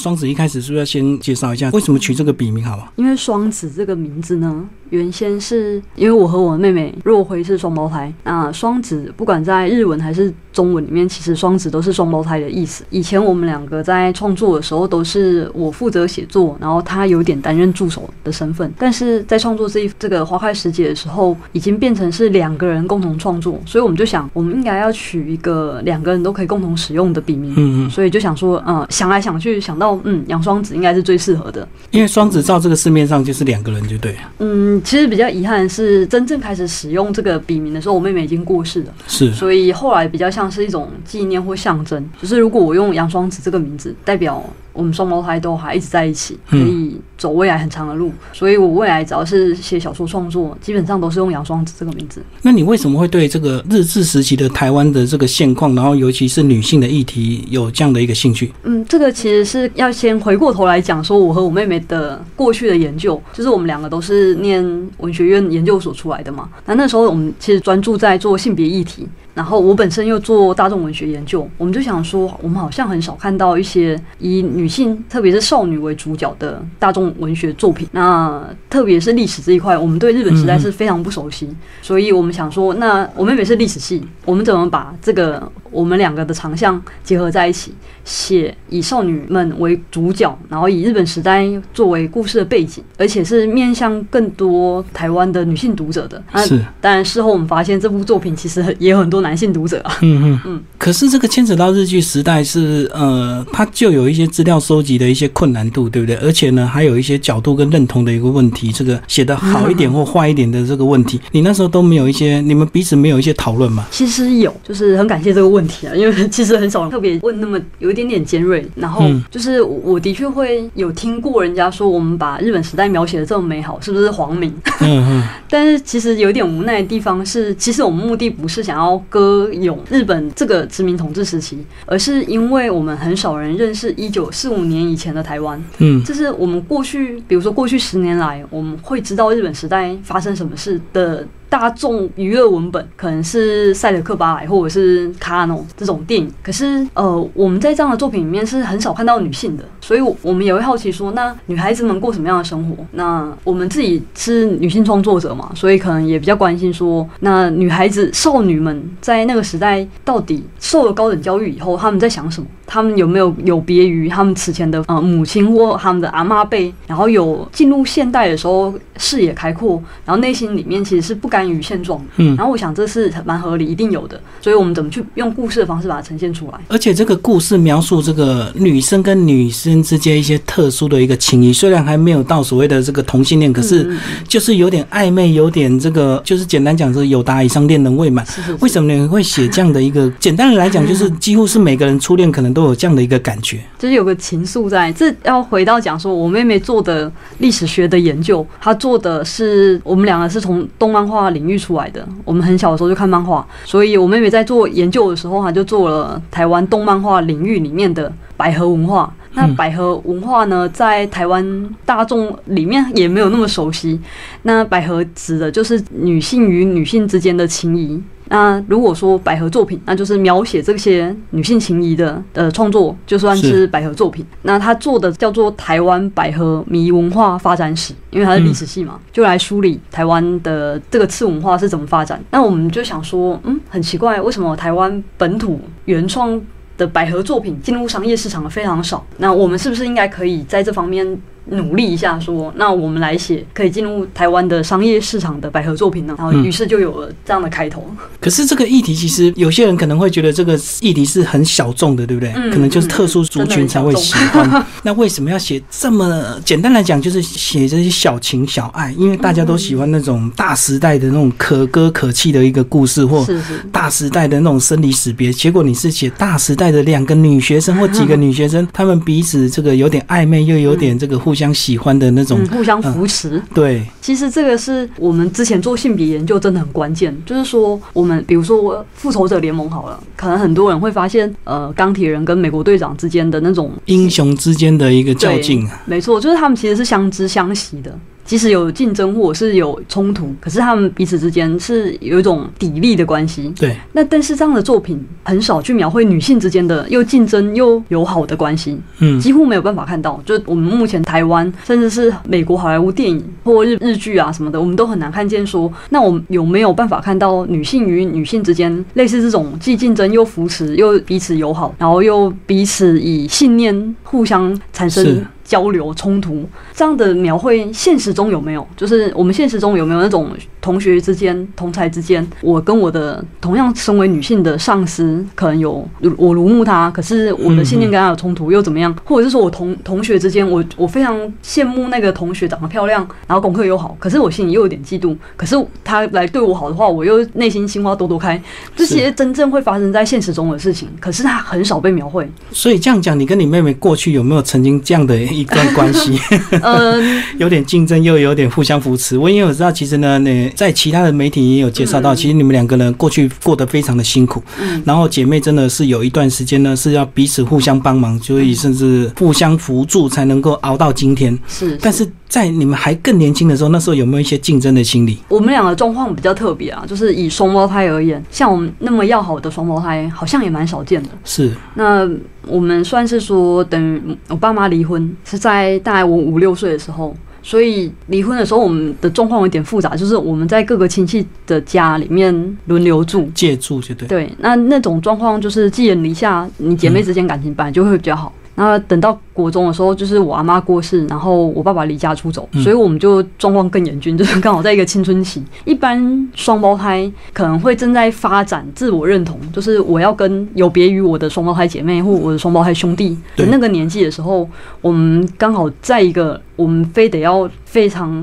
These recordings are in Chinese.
双子一开始是不是要先介绍一下为什么取这个笔名好啊？因为双子这个名字呢，原先是因为我和我的妹妹若辉是双胞胎。那双子不管在日文还是中文里面，其实双子都是双胞胎的意思。以前我们两个在创作的时候，都是我负责写作，然后他有点担任助手的身份。但是在创作这一这个花开时节的时候，已经变成是两个人共同创作，所以我们就想，我们应该要取一个两个人都可以共同使用的笔名。嗯嗯，所以就想说，嗯，想来想去，想到嗯，杨双子应该是最适合的。因为双子照这个市面上就是两个人就对了。嗯，其实比较遗憾的是，真正开始使用这个笔名的时候，我妹妹已经过世了，是，所以后来比较像是一种纪念或象征。就是如果我用杨双子这个名字，代表我们双胞胎都还一直在一起，可以走未来很长的路。所以我未来只要是写小说创作，基本上都是用杨双子这个名字。那你为什么会对这个日治时期的台湾的这个现况，然后尤其是女性的议题有这样的一个兴趣？嗯，这个其实是要先回过头来讲，说我和我妹妹的过去的研究，就是我们两个都是念文学院研究所出来的嘛。那那时候我们其实专注在做性别议题，然后我本身又做大众文学研究，我们就想说，我们好像很少看到一些以女性，特别是少女为主角的大众文学作品。那特别是历史这一块，我们对日本时代是非常不熟悉，所以我们想说，那我妹妹是历史系，我们怎么把这个我们两个的长项结合在一起，写以少女们为主角，然后以日本时代作为故事的背景，而且是面向更多台湾的女性读者的。那是，当然事后我们发现这部作品其实也有很多男性读者啊。嗯嗯嗯。可是这个牵扯到日剧时代是呃，它就有一些资料收集的一些困难度，对不对？而且呢，还有一些角度跟认同的一个问题，这个写的好一点 或坏一点的这个问题，你那时候都没有一些，你们彼此没有一些讨论吗？其实有，就是很感谢这个问题啊，因为 其实很少人特别问那么有一点点尖锐。然后就是我的确会有听过人家说，我们把日本时代描写的这么美好，是不是黄明？嗯嗯。但是其实有点无奈的地方是，其实我们目的不是想要歌咏日本这个殖民统治时期，而是因为我们很少人认识一九四五年以前的台湾。嗯，这是我们过去，比如说过去十年来，我们会知道日本时代发生什么事的。大众娱乐文本可能是《赛德克巴莱》或者是《卡农》这种电影，可是呃，我们在这样的作品里面是很少看到女性的，所以我们也会好奇说，那女孩子们过什么样的生活？那我们自己是女性创作者嘛，所以可能也比较关心说，那女孩子、少女们在那个时代到底受了高等教育以后，他们在想什么？他们有没有有别于他们此前的呃母亲或他们的阿妈辈？然后有进入现代的时候视野开阔，然后内心里面其实是不甘于现状。嗯，然后我想这是蛮合理，一定有的。所以我们怎么去用故事的方式把它呈现出来？而且这个故事描述这个女生跟女生之间一些特殊的一个情谊，虽然还没有到所谓的这个同性恋，可是就是有点暧昧，有点这个，就是简单讲是有达以上恋人未满。为什么你会写这样的一个？简单的来讲，就是几乎是每个人初恋可能都有这样的一个感觉，就是有个情愫在。这要回到讲说，我妹妹做的历史学的研究，她做的是我们两个是从动漫画领域出来的。我们很小的时候就看漫画，所以我妹妹在做研究的时候，她就做了台湾动漫画领域里面的百合文化。那百合文化呢，在台湾大众里面也没有那么熟悉。那百合指的就是女性与女性之间的情谊。那如果说百合作品，那就是描写这些女性情谊的呃创作，就算是百合作品。那他做的叫做台湾百合迷文化发展史，因为它是历史系嘛，就来梳理台湾的这个次文化是怎么发展。那我们就想说，嗯，很奇怪，为什么台湾本土原创的百合作品进入商业市场的非常少？那我们是不是应该可以在这方面？努力一下，说那我们来写可以进入台湾的商业市场的百合作品呢？然后于是就有了这样的开头。可是这个议题其实有些人可能会觉得这个议题是很小众的，对不对？可能就是特殊族群才会喜欢。那为什么要写这么简单来讲，就是写这些小情小爱？因为大家都喜欢那种大时代的那种可歌可泣的一个故事，或大时代的那种生离死别。结果你是写大时代的两个女学生或几个女学生，她们彼此这个有点暧昧，又有点这个互。相喜欢的那种，互相扶持。对，其实这个是我们之前做性别研究真的很关键。就是说，我们比如说复仇者联盟好了，可能很多人会发现，呃，钢铁人跟美国队长之间的那种英雄之间的一个较劲。没错，就是他们其实是相知相惜的。即使有竞争或者是有冲突，可是他们彼此之间是有一种砥砺的关系。对。那但是这样的作品很少去描绘女性之间的又竞争又友好的关系，嗯，几乎没有办法看到。就我们目前台湾，甚至是美国好莱坞电影或日日剧啊什么的，我们都很难看见说，那我们有没有办法看到女性与女性之间类似这种既竞争又扶持又彼此友好，然后又彼此以信念互相产生。交流冲突这样的描绘，现实中有没有？就是我们现实中有没有那种同学之间、同才之间，我跟我的同样身为女性的上司，可能有我如慕他，可是我的信念跟他有冲突，又怎么样？或者是说我同同学之间，我我非常羡慕那个同学长得漂亮，然后功课又好，可是我心里又有点嫉妒。可是他来对我好的话，我又内心心花朵朵开。这些真正会发生在现实中的事情，可是他很少被描绘。所以这样讲，你跟你妹妹过去有没有曾经这样的？一段关系，嗯 有点竞争，又有点互相扶持。我因为我知道，其实呢，那在其他的媒体也有介绍到，其实你们两个人过去过得非常的辛苦。嗯，然后姐妹真的是有一段时间呢，是要彼此互相帮忙，所以甚至互相扶助，才能够熬到今天。是，但是在你们还更年轻的时候，那时候有没有一些竞争的心理？我们两个状况比较特别啊，就是以双胞胎而言，像我们那么要好的双胞胎，好像也蛮少见的。是，那。我们算是说，等于我爸妈离婚是在大概我五六岁的时候，所以离婚的时候，我们的状况有点复杂，就是我们在各个亲戚的家里面轮流住，借住就对。对，那那种状况就是寄人篱下，你姐妹之间感情本来就会比较好。那等到国中的时候，就是我阿妈过世，然后我爸爸离家出走，所以我们就状况更严峻，就是刚好在一个青春期。一般双胞胎可能会正在发展自我认同，就是我要跟有别于我的双胞胎姐妹或我的双胞胎兄弟的那个年纪的时候，我们刚好在一个我们非得要非常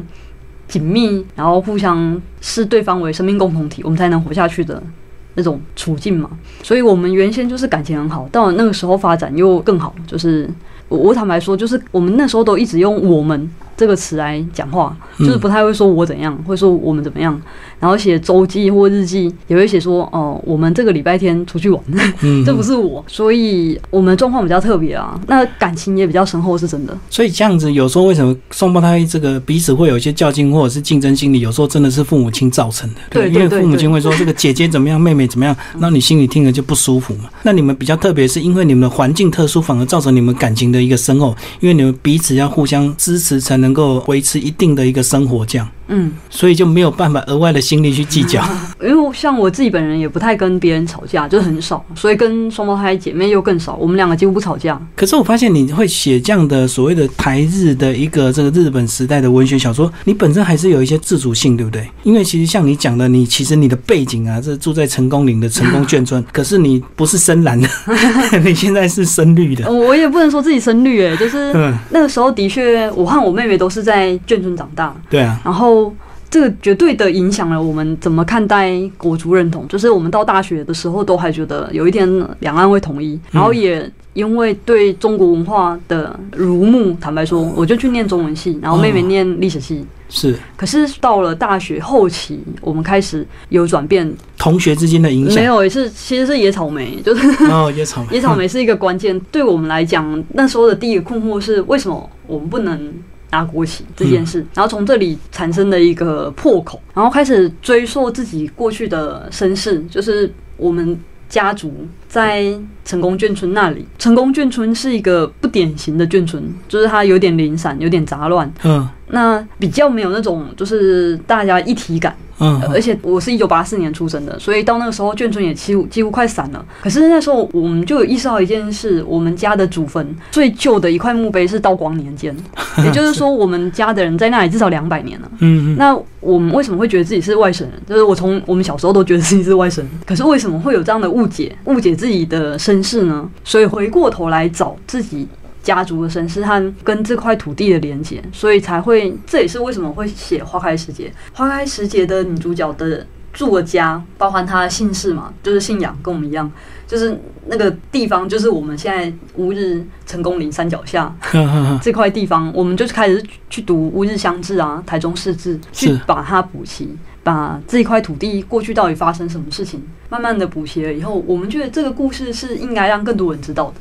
紧密，然后互相视对方为生命共同体，我们才能活下去的。那种处境嘛，所以我们原先就是感情很好，到了那个时候发展又更好，就是我坦白说，就是我们那时候都一直用我们。这个词来讲话，就是不太会说我怎样，会说我们怎么样。然后写周记或日记，也会写说哦，我们这个礼拜天出去玩，这不是我，所以我们状况比较特别啊。那感情也比较深厚，是真的。所以这样子，有时候为什么双胞胎这个彼此会有一些较劲或者是竞争心理？有时候真的是父母亲造成的。对，因为父母亲会说这个姐姐怎么样，妹妹怎么样，那你心里听了就不舒服嘛。那你们比较特别，是因为你们的环境特殊，反而造成你们感情的一个深厚，因为你们彼此要互相支持，才能能够维持一定的一个生活这样。嗯，所以就没有办法额外的心力去计较。因为像我自己本人也不太跟别人吵架，就很少，所以跟双胞胎姐妹又更少。我们两个几乎不吵架。可是我发现你会写这样的所谓的台日的一个这个日本时代的文学小说，你本身还是有一些自主性，对不对？因为其实像你讲的，你其实你的背景啊，这住在成功岭的成功眷村，可是你不是深蓝的，你现在是深绿的。我也不能说自己深绿，哎，就是那个时候的确，我和我妹妹都是在眷村长大。对啊，然后。这个绝对的影响了我们怎么看待国族认同。就是我们到大学的时候，都还觉得有一天两岸会统一，然后也因为对中国文化的如沐，坦白说，我就去念中文系，然后妹妹念历史系。是。可是到了大学后期，我们开始有转变。同学之间的影响没有，也是其实是野草莓，就是哦，野草莓，野草莓是一个关键。对我们来讲，那时候的第一个困惑是，为什么我们不能？拿国旗这件事，然后从这里产生的一个破口，然后开始追溯自己过去的身世，就是我们家族在成功眷村那里。成功眷村是一个不典型的眷村，就是它有点零散，有点杂乱。嗯。那比较没有那种，就是大家一体感。嗯，而且我是一九八四年出生的，所以到那个时候眷村也几乎几乎快散了。可是那时候我们就有意识到一件事：我们家的祖坟最旧的一块墓碑是道光年间，也就是说我们家的人在那里至少两百年了。嗯嗯。那我们为什么会觉得自己是外省人？就是我从我们小时候都觉得自己是外省人，可是为什么会有这样的误解，误解自己的身世呢？所以回过头来找自己。家族的身世和跟这块土地的连接，所以才会，这也是为什么会写《花开时节》。《花开时节》的女主角的住家，包含她的姓氏嘛，就是信仰跟我们一样，就是那个地方，就是我们现在乌日成功岭山脚下这块地方，我们就是开始去读乌日乡志啊、台中市志，去把它补齐，把这一块土地过去到底发生什么事情，慢慢的补齐了以后，我们觉得这个故事是应该让更多人知道的。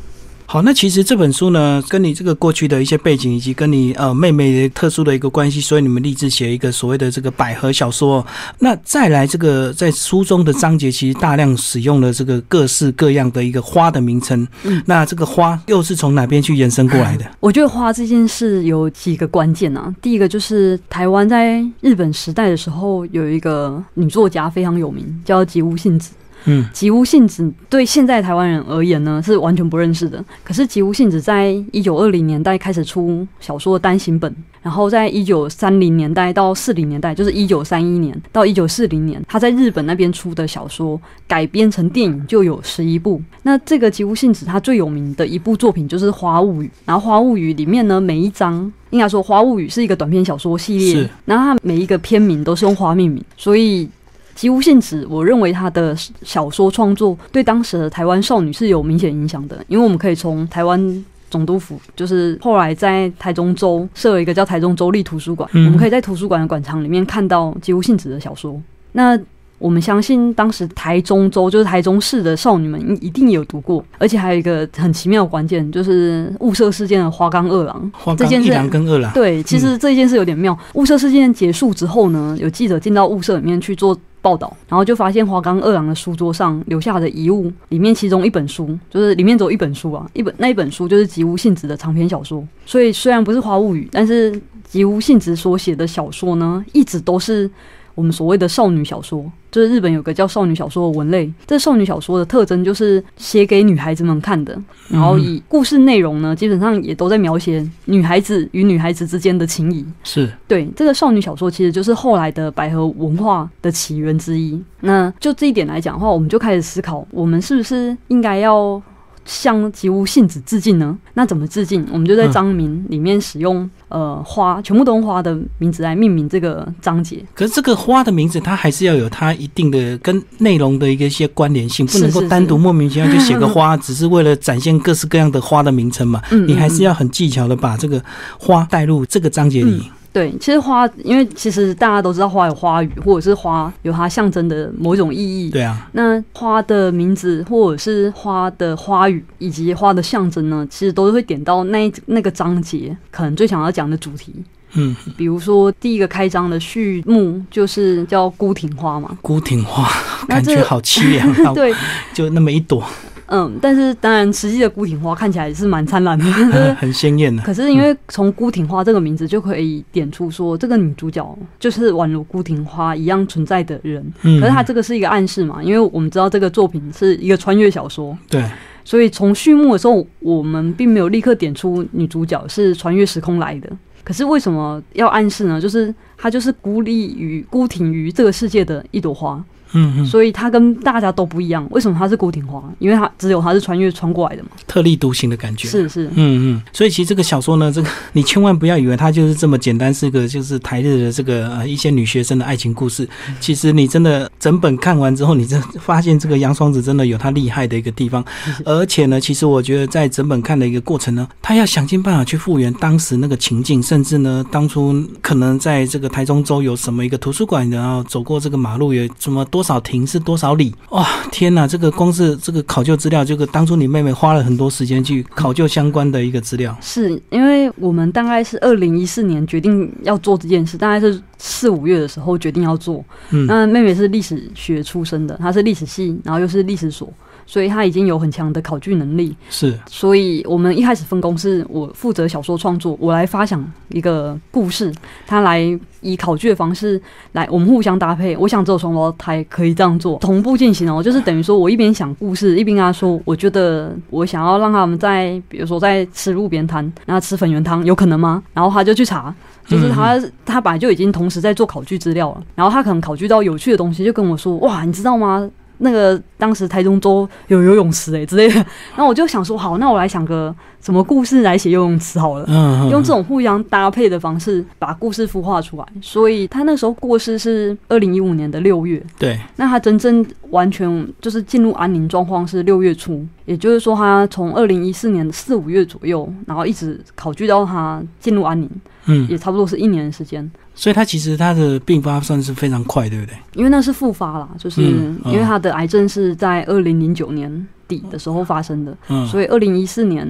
好，那其实这本书呢，跟你这个过去的一些背景，以及跟你呃妹妹的特殊的一个关系，所以你们立志写一个所谓的这个百合小说。那再来这个在书中的章节，其实大量使用了这个各式各样的一个花的名称。嗯，那这个花又是从哪边去延伸过来的？我觉得花这件事有几个关键啊。第一个就是台湾在日本时代的时候，有一个女作家非常有名，叫吉屋信子。嗯，吉屋信子对现在台湾人而言呢是完全不认识的。可是吉屋信子在一九二零年代开始出小说的单行本，然后在一九三零年代到四零年代，就是一九三一年到一九四零年，他在日本那边出的小说改编成电影就有十一部。那这个吉屋信子他最有名的一部作品就是《花物语》，然后《花物语》里面呢每一章应该说《花物语》是一个短篇小说系列，然后它每一个篇名都是用花命名，所以。吉屋信子，我认为他的小说创作对当时的台湾少女是有明显影响的，因为我们可以从台湾总督府，就是后来在台中州设了一个叫台中州立图书馆，我们可以在图书馆的馆藏里面看到吉屋信子的小说。那我们相信，当时台中州就是台中市的少女们一定有读过，而且还有一个很奇妙的关键，就是雾社事件的花冈二郎。这件事，二郎。对，其实这件事有点妙。雾社事件结束之后呢，有记者进到雾社里面去做。报道，然后就发现花冈二郎的书桌上留下的遗物，里面其中一本书，就是里面只有一本书啊，一本那一本书就是吉屋信子的长篇小说。所以虽然不是花物语，但是吉屋信子所写的小说呢，一直都是。我们所谓的少女小说，就是日本有个叫少女小说的文类。这少女小说的特征就是写给女孩子们看的，然后以故事内容呢，基本上也都在描写女孩子与女孩子之间的情谊。是对这个少女小说，其实就是后来的百合文化的起源之一。那就这一点来讲的话，我们就开始思考，我们是不是应该要。向吉屋信子致敬呢？那怎么致敬？我们就在章名里面使用呃花，全部都用花的名字来命名这个章节。可是这个花的名字，它还是要有它一定的跟内容的一个一些关联性，不能够单独莫名其妙就写个花，只是为了展现各式各样的花的名称嘛？你还是要很技巧的把这个花带入这个章节里。对，其实花，因为其实大家都知道花有花语，或者是花有它象征的某一种意义。对啊，那花的名字，或者是花的花语，以及花的象征呢，其实都是会点到那那个章节可能最想要讲的主题。嗯，比如说第一个开章的序幕就是叫孤挺花嘛，孤挺花，感觉好凄凉。对，就那么一朵。嗯，但是当然，实际的孤挺花看起来是蛮灿烂的，很鲜艳的。可是因为从孤挺花这个名字就可以点出说，这个女主角就是宛如孤挺花一样存在的人。嗯，可是她这个是一个暗示嘛？因为我们知道这个作品是一个穿越小说，对，所以从序幕的时候，我们并没有立刻点出女主角是穿越时空来的。可是为什么要暗示呢？就是她就是孤立于孤挺于这个世界的一朵花。嗯，所以他跟大家都不一样。为什么他是古挺花？因为他只有他是穿越穿过来的嘛，特立独行的感觉。是是，嗯嗯。所以其实这个小说呢，这个你千万不要以为它就是这么简单，是个就是台日的这个呃一些女学生的爱情故事。其实你真的整本看完之后，你真发现这个杨双子真的有他厉害的一个地方。而且呢，其实我觉得在整本看的一个过程呢，他要想尽办法去复原当时那个情境，甚至呢，当初可能在这个台中州有什么一个图书馆，然后走过这个马路有什么多。少亭是多少里？哇，天哪！这个光是这个考究资料，这个当初你妹妹花了很多时间去考究相关的一个资料。是因为我们大概是二零一四年决定要做这件事，大概是四五月的时候决定要做。嗯，那妹妹是历史学出身的，她是历史系，然后又是历史所。所以他已经有很强的考据能力，是。所以我们一开始分工是我负责小说创作，我来发想一个故事，他来以考据的方式来，我们互相搭配。我想只有双胞胎可以这样做，同步进行哦，就是等于说我一边想故事，一边跟他说，我觉得我想要让他们在，比如说在吃路边摊，然后吃粉圆汤，有可能吗？然后他就去查，就是他他本来就已经同时在做考据资料了，然后他可能考据到有趣的东西，就跟我说，哇，你知道吗？那个当时台中州有游泳池哎之类的，然后我就想说，好，那我来想个什么故事来写游泳池好了，用这种互相搭配的方式把故事孵化出来。所以他那时候过世是二零一五年的六月，对，那他真正完全就是进入安宁状况是六月初，也就是说他从二零一四年的四五月左右，然后一直考据到他进入安宁，嗯，也差不多是一年的时间。所以他其实他的病发算是非常快，对不对？因为那是复发啦，就是因为他的癌症是在二零零九年底的时候发生的，所以二零一四年，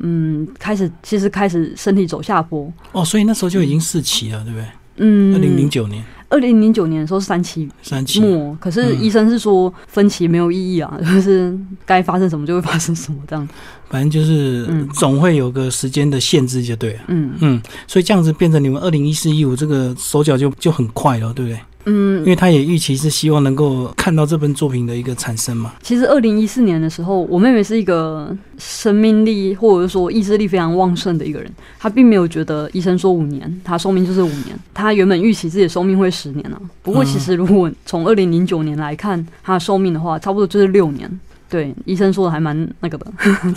嗯，开始其实开始身体走下坡。哦，所以那时候就已经四期了，对不对？嗯，二零零九年。二零零九年的时候是三期三期末，可是医生是说分期没有意义啊，就是该发生什么就会发生什么这样。反正就是总会有个时间的限制就对了。嗯嗯，所以这样子变成你们二零一四一五这个手脚就就很快了，对不对？嗯，因为他也预期是希望能够看到这本作品的一个产生嘛。其实二零一四年的时候，我妹妹是一个生命力或者说意志力非常旺盛的一个人，她并没有觉得医生说五年，她寿命就是五年。她原本预期自己的寿命会十年啊。不过其实如果从二零零九年来看她的寿命的话，差不多就是六年。对，医生说的还蛮那个的。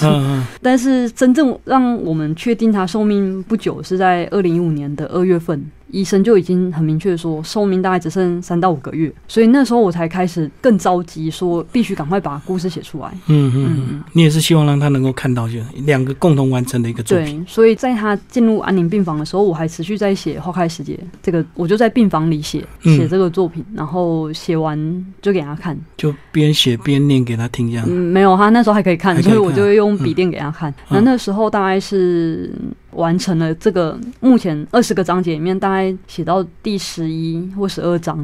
但是真正让我们确定他寿命不久是在二零一五年的二月份。医生就已经很明确说，寿命大概只剩三到五个月，所以那时候我才开始更着急，说必须赶快把故事写出来。嗯嗯嗯，你也是希望让他能够看到，就两个共同完成的一个作品。对，所以在他进入安宁病房的时候，我还持续在写《花开时节》这个，我就在病房里写写这个作品，然后写完就给他看，就边写边念给他听，这样。嗯，没有，他那时候还可以看，所以我就会用笔电给他看。那那时候大概是。完成了这个目前二十个章节里面，大概写到第十一或十二章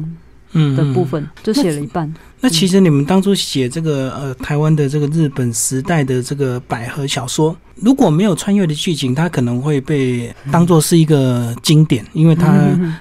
的部分，就写了一半。那其实你们当初写这个呃台湾的这个日本时代的这个百合小说。如果没有穿越的剧情，它可能会被当做是一个经典，因为它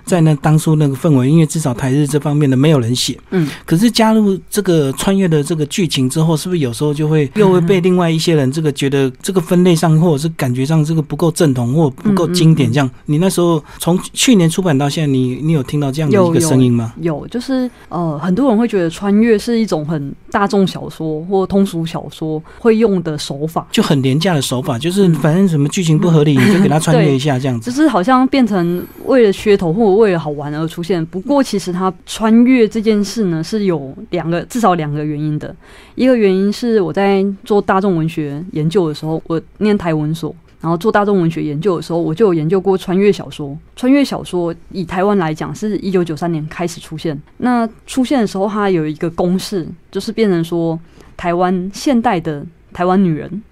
在那当初那个氛围，因为至少台日这方面的没有人写。嗯。可是加入这个穿越的这个剧情之后，是不是有时候就会又会被另外一些人这个觉得这个分类上或者是感觉上这个不够正统或不够经典？这样，你那时候从去年出版到现在，你你有听到这样的一个声音吗？有，就是呃，很多人会觉得穿越是一种很大众小说或通俗小说会用的手法，就很廉价的手。法就是反正什么剧情不合理，你就给他穿越一下这样子，就是好像变成为了噱头或者为了好玩而出现。不过其实他穿越这件事呢是有两个至少两个原因的。一个原因是我在做大众文学研究的时候，我念台文所，然后做大众文学研究的时候，我就有研究过穿越小说。穿越小说以台湾来讲，是一九九三年开始出现。那出现的时候，它有一个公式，就是变成说台湾现代的台湾女人。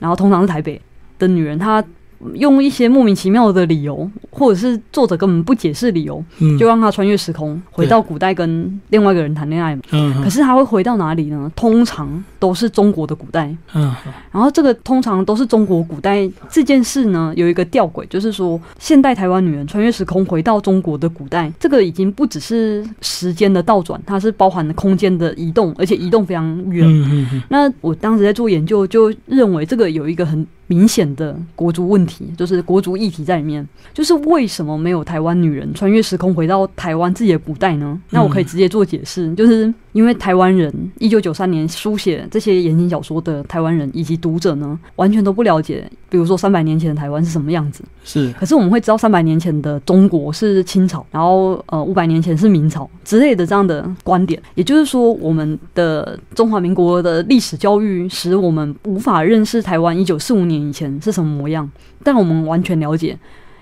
然后通常是台北的女人，她用一些莫名其妙的理由，或者是作者根本不解释理由，就让他穿越时空，回到古代跟另外一个人谈恋爱。嗯，可是他会回到哪里呢？通常都是中国的古代。嗯，然后这个通常都是中国古代这件事呢，有一个吊诡，就是说现代台湾女人穿越时空回到中国的古代，这个已经不只是时间的倒转，它是包含了空间的移动，而且移动非常远。那我当时在做研究，就认为这个有一个很。明显的国族问题，就是国族议题在里面。就是为什么没有台湾女人穿越时空回到台湾自己的古代呢？那我可以直接做解释，就是因为台湾人一九九三年书写这些言情小说的台湾人以及读者呢，完全都不了解，比如说三百年前的台湾是什么样子。是，可是我们会知道三百年前的中国是清朝，然后呃五百年前是明朝之类的这样的观点。也就是说，我们的中华民国的历史教育使我们无法认识台湾一九四五年。以前是什么模样？但我们完全了解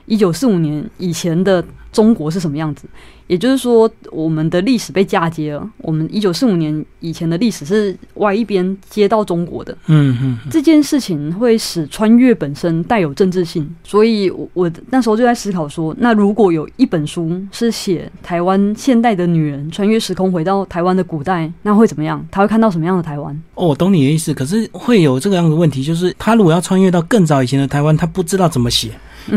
一九四五年以前的中国是什么样子。也就是说，我们的历史被嫁接了。我们一九四五年以前的历史是外一边接到中国的。嗯嗯，这件事情会使穿越本身带有政治性。所以，我我那时候就在思考说，那如果有一本书是写台湾现代的女人穿越时空回到台湾的古代，那会怎么样？她会看到什么样的台湾？哦，我懂你的意思。可是会有这个样的问题，就是她如果要穿越到更早以前的台湾，她不知道怎么写。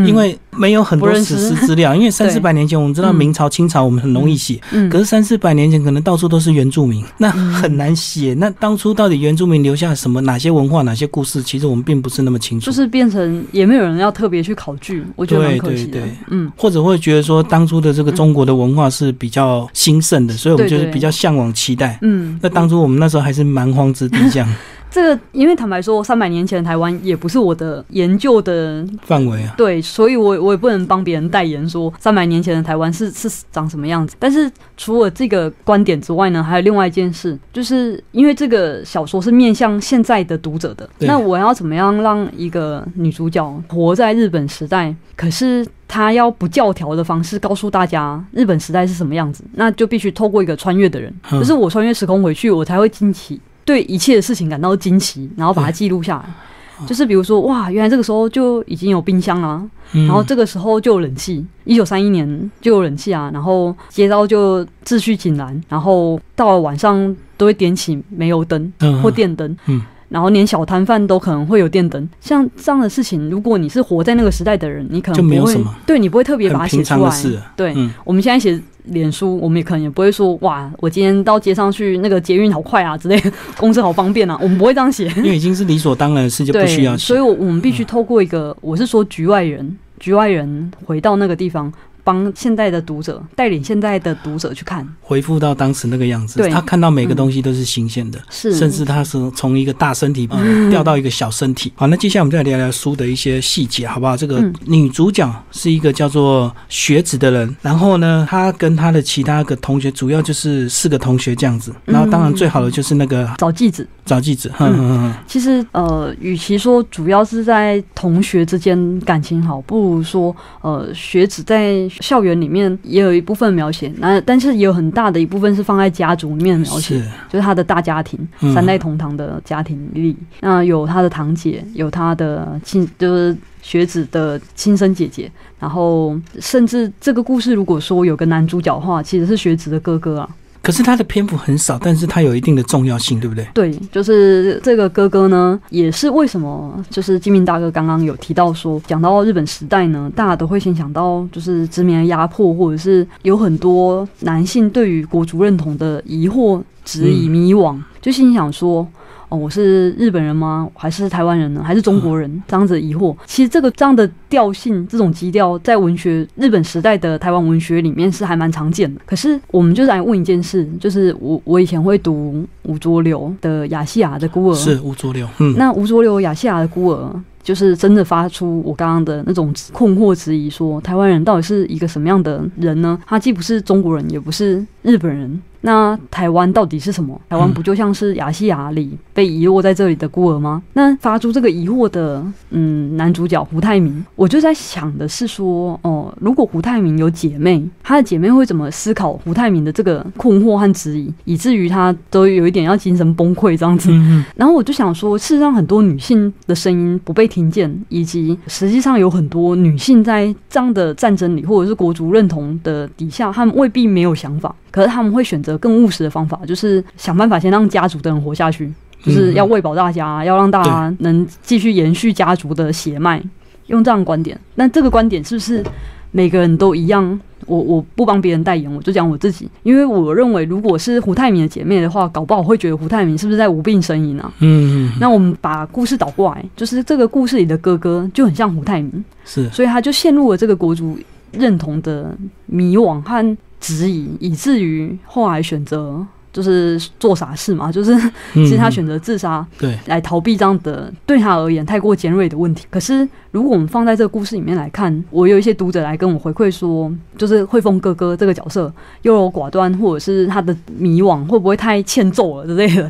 因为没有很多史实资料，因为 三四百年前我们知道明朝、清朝我们很容易写，可是三四百年前可能到处都是原住民，那很难写。那当初到底原住民留下什么、哪些文化、哪些故事，其实我们并不是那么清楚。就是变成也没有人要特别去考据，我觉得蛮可惜的。嗯，或者会觉得说当初的这个中国的文化是比较兴盛的，所以我们就是比较向往、期待。嗯，那当初我们那时候还是蛮荒之地这样。这个，因为坦白说，三百年前的台湾也不是我的研究的范围啊。对，所以我我也不能帮别人代言说三百年前的台湾是是长什么样子。但是除了这个观点之外呢，还有另外一件事，就是因为这个小说是面向现在的读者的，那我要怎么样让一个女主角活在日本时代？可是她要不教条的方式告诉大家日本时代是什么样子，那就必须透过一个穿越的人，就是我穿越时空回去，我才会惊奇。对一切的事情感到惊奇，然后把它记录下来。就是比如说，哇，原来这个时候就已经有冰箱了，然后这个时候就有冷气，一九三一年就有冷气啊，然后街道就秩序井然，然后到了晚上都会点起煤油灯或电灯。然后连小摊贩都可能会有电灯，像这样的事情，如果你是活在那个时代的人，你可能不会，对你不会特别把它写出来。对，我们现在写脸书，我们也可能也不会说哇，我今天到街上去，那个捷运好快啊之类，公车好方便啊，我们 不会这样写，因为已经是理所当然的事，就不需要写。所以，我我们必须透过一个，我是说局外人，局外人回到那个地方。帮现在的读者带领现在的读者去看，回复到当时那个样子，他看到每个东西都是新鲜的，是，甚至他是从一个大身体掉到一个小身体。好，那接下来我们再来聊聊书的一些细节，好不好？这个女主角是一个叫做学子的人，然后呢，她跟她的其他个同学，主要就是四个同学这样子。然后当然最好的就是那个找记子，找记子。其实呃，与其说主要是在同学之间感情好，不如说呃，学子在。校园里面也有一部分描写，那但是也有很大的一部分是放在家族里面描写，就是他的大家庭，三代同堂的家庭里，那有他的堂姐，有他的亲，就是学子的亲生姐姐，然后甚至这个故事如果说有个男主角的话，其实是学子的哥哥啊。可是他的篇幅很少，但是他有一定的重要性，对不对？对，就是这个哥哥呢，也是为什么就是金明大哥刚刚有提到说，讲到日本时代呢，大家都会先想到就是殖民的压迫，或者是有很多男性对于国族认同的疑惑、质疑、迷惘，就心想说。哦我是日本人吗？还是台湾人呢？还是中国人？这样子疑惑。其实这个这样的调性，这种基调，在文学日本时代的台湾文学里面是还蛮常见的。可是我们就是来问一件事，就是我我以前会读吴浊流的《亚细亚的孤儿》，是吴浊流。嗯，那吴浊流《亚细亚的孤儿》就是真的发出我刚刚的那种困惑质疑，说台湾人到底是一个什么样的人呢？他既不是中国人，也不是日本人。那台湾到底是什么？台湾不就像是亚细亚里被遗落在这里的孤儿吗？那发出这个疑惑的，嗯，男主角胡泰明，我就在想的是说，哦，如果胡泰明有姐妹，她的姐妹会怎么思考胡泰明的这个困惑和质疑，以至于她都有一点要精神崩溃这样子。然后我就想说，事实上很多女性的声音不被听见，以及实际上有很多女性在这样的战争里，或者是国族认同的底下，她们未必没有想法。可是她们会选择更务实的方法，就是想办法先让家族的人活下去，就是要喂饱大家，要让大家能继续延续家族的血脉，用这样观点。那这个观点是不是每个人都一样？我我不帮别人代言，我就讲我自己，因为我认为，如果是胡泰明的姐妹的话，搞不好会觉得胡泰明是不是在无病呻吟啊？嗯嗯。那我们把故事倒过来，就是这个故事里的哥哥就很像胡泰明，是，所以他就陷入了这个国族认同的迷惘和。质疑，以至于后来选择就是做傻事嘛，就是 其实他选择自杀，对，来逃避这样的对他而言太过尖锐的问题。可是如果我们放在这个故事里面来看，我有一些读者来跟我回馈说，就是汇丰哥哥这个角色优柔寡断，或者是他的迷惘会不会太欠揍了之类的。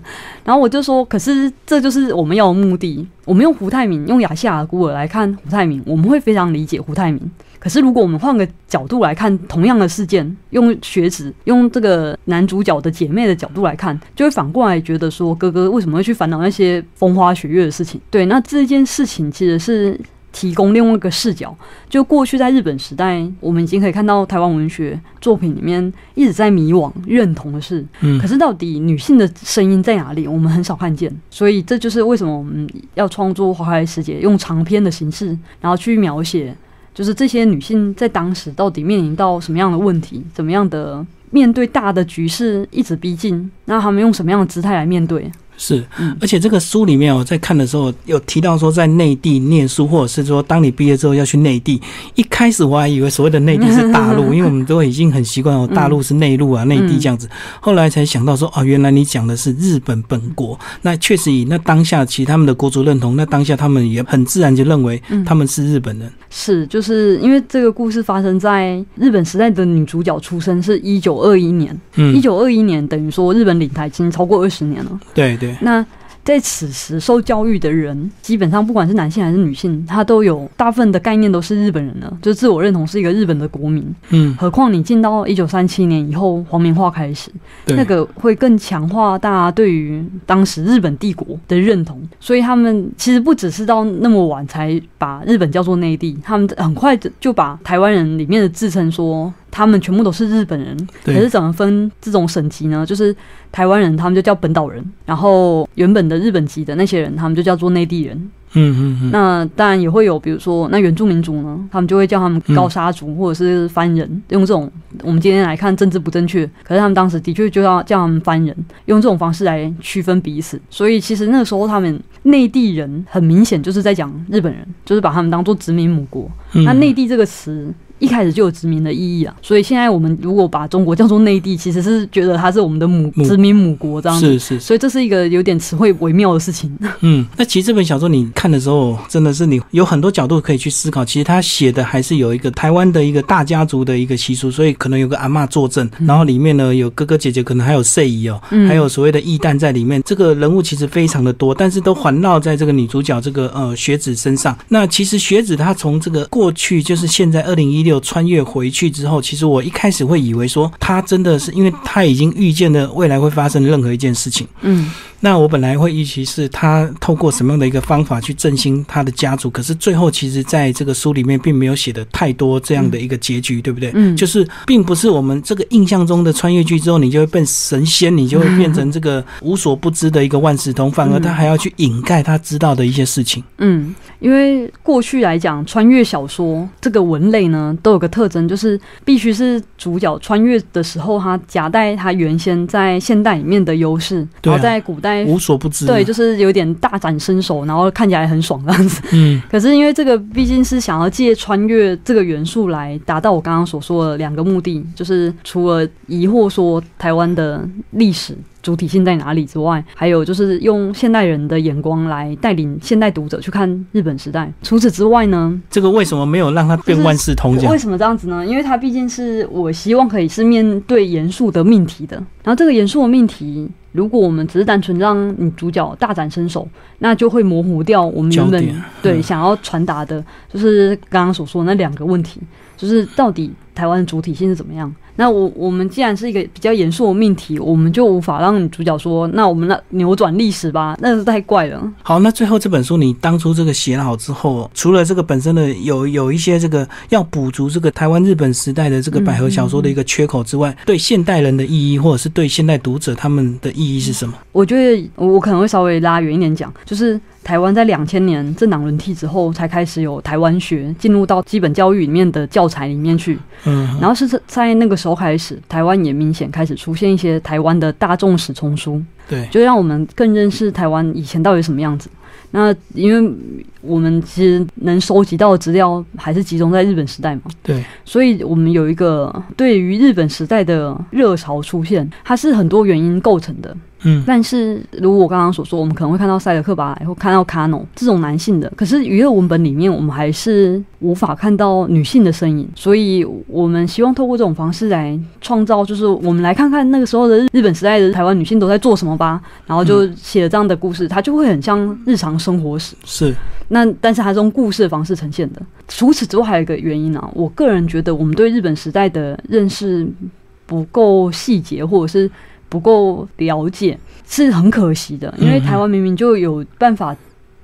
然后我就说，可是这就是我们要的目的。我们用胡泰明，用亚夏尔孤儿来看胡泰明，我们会非常理解胡泰明。可是，如果我们换个角度来看同样的事件，用学子、用这个男主角的姐妹的角度来看，就会反过来觉得说，哥哥为什么会去烦恼那些风花雪月的事情？对，那这件事情其实是提供另外一个视角。就过去在日本时代，我们已经可以看到台湾文学作品里面一直在迷惘认同的事。嗯，可是到底女性的声音在哪里？我们很少看见。所以这就是为什么我们要创作《花开时节》，用长篇的形式，然后去描写。就是这些女性在当时到底面临到什么样的问题？怎么样的面对大的局势一直逼近？那他们用什么样的姿态来面对？是，而且这个书里面我在看的时候有提到说，在内地念书，或者是说当你毕业之后要去内地。一开始我还以为所谓的内地是大陆，因为我们都已经很习惯哦，大陆是内陆啊，内地这样子。后来才想到说，哦，原来你讲的是日本本国。那确实以那当下其实他们的国族认同，那当下他们也很自然就认为他们是日本人。是，就是因为这个故事发生在日本时代的女主角出生是一九二一年，一九二一年等于说日本领台已经超过二十年了。对对。那在此时受教育的人，基本上不管是男性还是女性，他都有大部分的概念都是日本人了，就自我认同是一个日本的国民。嗯，何况你进到一九三七年以后，皇民化开始，那个会更强化大家对于当时日本帝国的认同。所以他们其实不只是到那么晚才把日本叫做内地，他们很快就把台湾人里面的自称说。他们全部都是日本人，可是怎么分这种省级呢？就是台湾人，他们就叫本岛人；然后原本的日本籍的那些人，他们就叫做内地人。嗯嗯嗯。那当然也会有，比如说那原住民族呢，他们就会叫他们高沙族或者是番人，用这种我们今天来看政治不正确，可是他们当时的确就要叫他们番人，用这种方式来区分彼此。所以其实那个时候他们内地人很明显就是在讲日本人，就是把他们当做殖民母国。那内地这个词。一开始就有殖民的意义啊，所以现在我们如果把中国叫做内地，其实是觉得它是我们的母殖民母国这样子。是是，所以这是一个有点词汇微妙的事情。嗯，那其实这本小说你看的时候，真的是你有很多角度可以去思考。其实他写的还是有一个台湾的一个大家族的一个习俗，所以可能有个阿妈坐镇，然后里面呢有哥哥姐姐，可能还有岁姨哦，还有所谓的义旦在里面。这个人物其实非常的多，但是都环绕在这个女主角这个呃学子身上。那其实学子她从这个过去就是现在二零一六穿越回。去之后，其实我一开始会以为说他真的是，因为他已经预见了未来会发生任何一件事情。嗯。那我本来会预期是他透过什么样的一个方法去振兴他的家族，可是最后其实在这个书里面并没有写的太多这样的一个结局，对不对？嗯，就是并不是我们这个印象中的穿越剧之后，你就会变神仙，你就会变成这个无所不知的一个万事通，反而他还要去掩盖他知道的一些事情。嗯，因为过去来讲，穿越小说这个文类呢，都有个特征，就是必须是主角穿越的时候，他夹带他原先在现代里面的优势，然后在古代。无所不知，对，就是有点大展身手，然后看起来很爽这样子。嗯，可是因为这个毕竟是想要借穿越这个元素来达到我刚刚所说的两个目的，就是除了疑惑说台湾的历史。主体性在哪里之外，还有就是用现代人的眼光来带领现代读者去看日本时代。除此之外呢，这个为什么没有让它变万事通？为什么这样子呢？因为它毕竟是我希望可以是面对严肃的命题的。然后这个严肃的命题，如果我们只是单纯让女主角大展身手，那就会模糊掉我们原本对想要传达的，就是刚刚所说的那两个问题，就是到底台湾的主体性是怎么样。那我我们既然是一个比较严肃的命题，我们就无法让主角说，那我们那扭转历史吧，那是太怪了。好，那最后这本书你当初这个写好之后，除了这个本身的有有一些这个要补足这个台湾日本时代的这个百合小说的一个缺口之外，对现代人的意义，或者是对现代读者他们的意义是什么？我觉得我可能会稍微拉远一点讲，就是。台湾在两千年政党轮替之后，才开始有台湾学进入到基本教育里面的教材里面去。嗯，然后是在那个时候开始，台湾也明显开始出现一些台湾的大众史丛书。对，就让我们更认识台湾以前到底什么样子。那因为我们其实能收集到的资料还是集中在日本时代嘛。对，所以我们有一个对于日本时代的热潮出现，它是很多原因构成的。嗯，但是如我刚刚所说，我们可能会看到塞德克巴莱，或看到卡农这种男性的，可是娱乐文本里面，我们还是无法看到女性的身影，所以我们希望透过这种方式来创造，就是我们来看看那个时候的日本时代的台湾女性都在做什么吧，然后就写了这样的故事，它就会很像日常生活史。是，那但是它是用故事的方式呈现的。除此之外，还有一个原因啊，我个人觉得我们对日本时代的认识不够细节，或者是。不够了解是很可惜的，因为台湾明明就有办法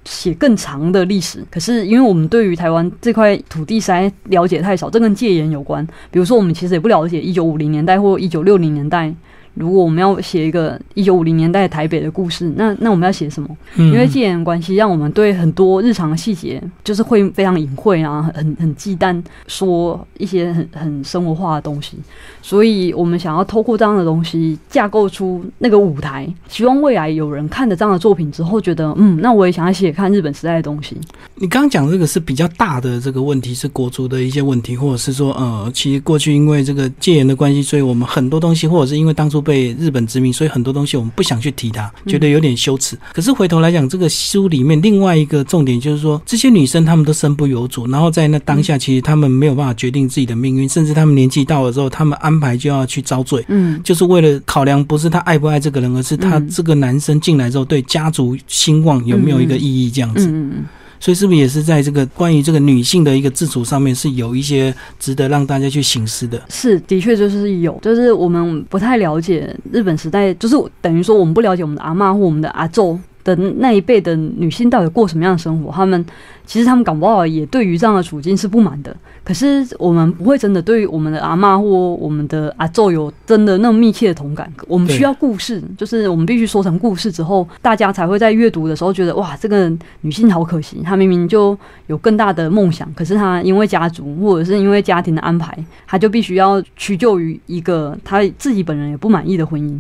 写更长的历史，可是因为我们对于台湾这块土地实在了解太少，这跟戒严有关。比如说，我们其实也不了解一九五零年代或一九六零年代。如果我们要写一个一九五零年代台北的故事，那那我们要写什么？因为戒严关系，让我们对很多日常的细节就是会非常隐晦啊，很很忌惮说一些很很生活化的东西。所以我们想要透过这样的东西架构出那个舞台，希望未来有人看了这样的作品之后，觉得嗯，那我也想要写看日本时代的东西。你刚刚讲这个是比较大的这个问题，是国足的一些问题，或者是说呃，其实过去因为这个戒严的关系，所以我们很多东西，或者是因为当初。初被日本殖民，所以很多东西我们不想去提它，觉得有点羞耻。可是回头来讲，这个书里面另外一个重点就是说，这些女生她们都身不由主，然后在那当下，其实她们没有办法决定自己的命运，甚至她们年纪到了之后，她们安排就要去遭罪，嗯，就是为了考量不是她爱不爱这个人，而是她这个男生进来之后对家族兴旺有没有一个意义这样子。所以是不是也是在这个关于这个女性的一个自主上面是有一些值得让大家去醒思的？是，的确就是有，就是我们不太了解日本时代，就是等于说我们不了解我们的阿妈或我们的阿昼。的那一辈的女性到底过什么样的生活？她们其实她们搞不好也对于这样的处境是不满的。可是我们不会真的对于我们的阿妈或我们的阿昼有真的那么密切的同感。我们需要故事，就是我们必须说成故事之后，大家才会在阅读的时候觉得哇，这个女性好可惜，她明明就有更大的梦想，可是她因为家族或者是因为家庭的安排，她就必须要屈就于一个她自己本人也不满意的婚姻。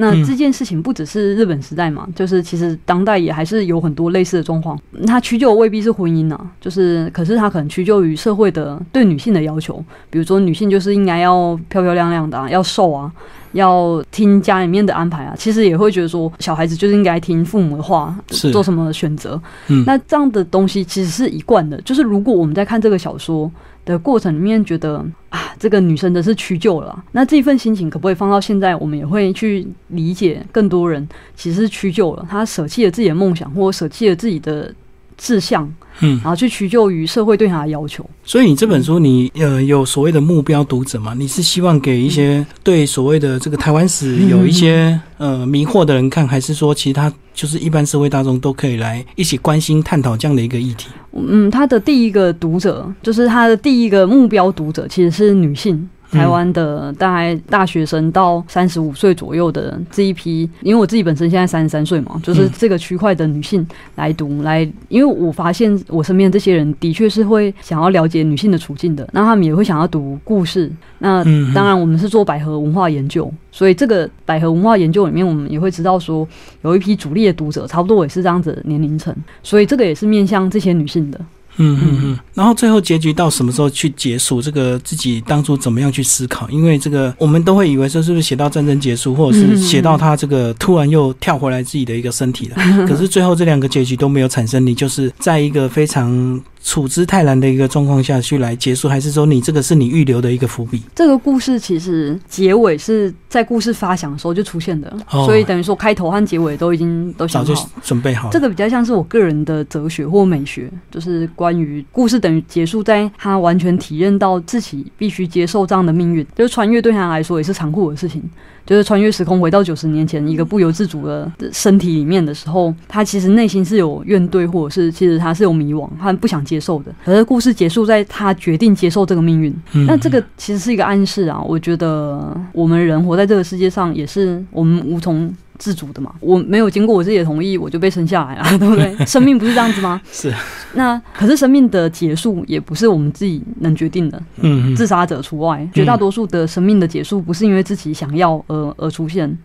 那这件事情不只是日本时代嘛，就是其实当代也还是有很多类似的状况。他屈就未必是婚姻啊，就是可是他可能屈就于社会的对女性的要求，比如说女性就是应该要漂漂亮亮的，啊，要瘦啊，要听家里面的安排啊。其实也会觉得说，小孩子就是应该听父母的话，做什么选择。那这样的东西其实是一贯的，就是如果我们在看这个小说。的过程里面，觉得啊，这个女生的是屈就了。那这一份心情可不可以放到现在？我们也会去理解更多人其实是屈就了，他舍弃了自己的梦想，或舍弃了自己的志向。嗯，然后去屈就于社会对他的要求。所以你这本书，你呃有所谓的目标读者吗？你是希望给一些对所谓的这个台湾史有一些呃迷惑的人看，还是说其他就是一般社会大众都可以来一起关心探讨这样的一个议题？嗯，他的第一个读者就是他的第一个目标读者其实是女性。台湾的大概大学生到三十五岁左右的这一批，因为我自己本身现在三十三岁嘛，就是这个区块的女性来读来，因为我发现我身边这些人的确是会想要了解女性的处境的，那他们也会想要读故事。那当然，我们是做百合文化研究，所以这个百合文化研究里面，我们也会知道说，有一批主力的读者，差不多也是这样子年龄层，所以这个也是面向这些女性的。嗯嗯嗯，然后最后结局到什么时候去结束？这个自己当初怎么样去思考？因为这个我们都会以为说是不是写到战争结束，或者是写到他这个突然又跳回来自己的一个身体了。可是最后这两个结局都没有产生，你就是在一个非常。处之泰然的一个状况下去来结束，还是说你这个是你预留的一个伏笔？这个故事其实结尾是在故事发想的时候就出现的，所以等于说开头和结尾都已经都早就准备好。这个比较像是我个人的哲学或美学，就是关于故事等于结束在他完全体验到自己必须接受这样的命运，就是穿越对他来说也是残酷的事情。就是穿越时空回到九十年前一个不由自主的身体里面的时候，他其实内心是有怨怼，或者是其实他是有迷惘，他不想接受的。可是故事结束在他决定接受这个命运，那这个其实是一个暗示啊。我觉得我们人活在这个世界上，也是我们无从。自主的嘛，我没有经过我自己的同意，我就被生下来了，对不对？生命不是这样子吗？是。那可是生命的结束也不是我们自己能决定的，嗯，自杀者除外。绝大多数的生命的结束不是因为自己想要而而出现。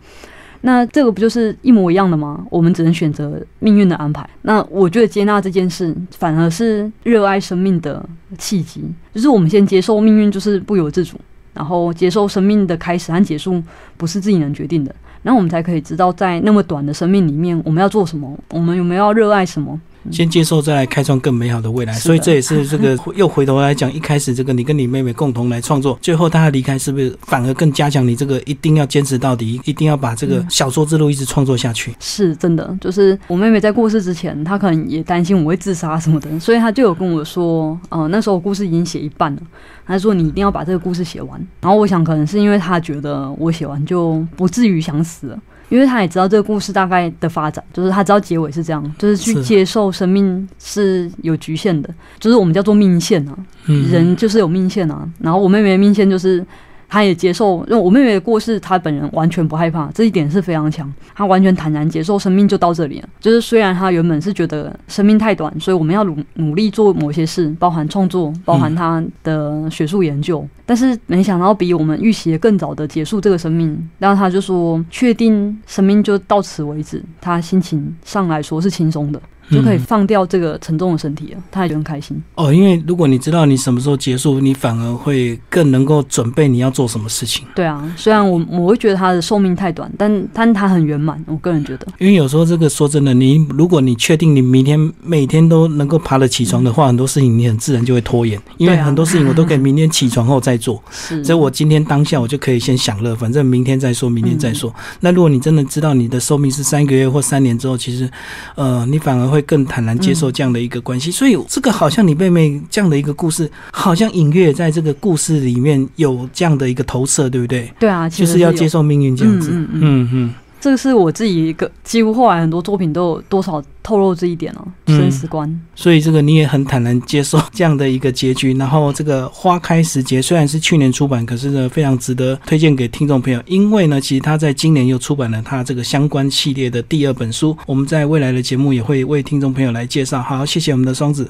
那这个不就是一模一样的吗？我们只能选择命运的安排。那我觉得接纳这件事，反而是热爱生命的契机。就是我们先接受命运，就是不由自主，然后接受生命的开始和结束不是自己能决定的。然后我们才可以知道，在那么短的生命里面，我们要做什么，我们有没有要热爱什么。先接受，再来开创更美好的未来。所以这也是这个 又回头来讲，一开始这个你跟你妹妹共同来创作，最后她离开，是不是反而更加强你这个一定要坚持到底，一定要把这个小说之路一直创作下去？是真的，就是我妹妹在过世之前，她可能也担心我会自杀什么的，所以她就有跟我说，呃，那时候故事已经写一半了，她说你一定要把这个故事写完。然后我想，可能是因为她觉得我写完就不至于想死了。因为他也知道这个故事大概的发展，就是他知道结尾是这样，就是去接受生命是有局限的，就是我们叫做命线啊，人就是有命线啊。然后我妹妹的命线就是。他也接受，因为我妹妹的过世，他本人完全不害怕，这一点是非常强。他完全坦然接受生命就到这里了。就是虽然他原本是觉得生命太短，所以我们要努努力做某些事，包含创作，包含他的学术研究，但是没想到比我们预期的更早的结束这个生命。然后他就说，确定生命就到此为止，他心情上来说是轻松的。就可以放掉这个沉重的身体了，他也就很开心。哦，因为如果你知道你什么时候结束，你反而会更能够准备你要做什么事情。对啊，虽然我我会觉得他的寿命太短，但但他很圆满，我个人觉得。因为有时候这个说真的，你如果你确定你明天每天都能够爬得起床的话，很多事情你很自然就会拖延，因为很多事情我都可以明天起床后再做，是，所以我今天当下我就可以先享乐，反正明天再说，明天再说。那如果你真的知道你的寿命是三个月或三年之后，其实，呃，你反而会更坦然接受这样的一个关系。所以这个好像你妹妹这样的一个故事，好像隐约在这个故事里面有这样的一个投射，对不对？对啊，就是要接受命运这样子。嗯嗯嗯。这个是我自己一个，几乎后来很多作品都有多少透露这一点哦，生死观。所以这个你也很坦然接受这样的一个结局。然后这个花开时节虽然是去年出版，可是呢非常值得推荐给听众朋友，因为呢其实他在今年又出版了他这个相关系列的第二本书。我们在未来的节目也会为听众朋友来介绍。好，谢谢我们的双子。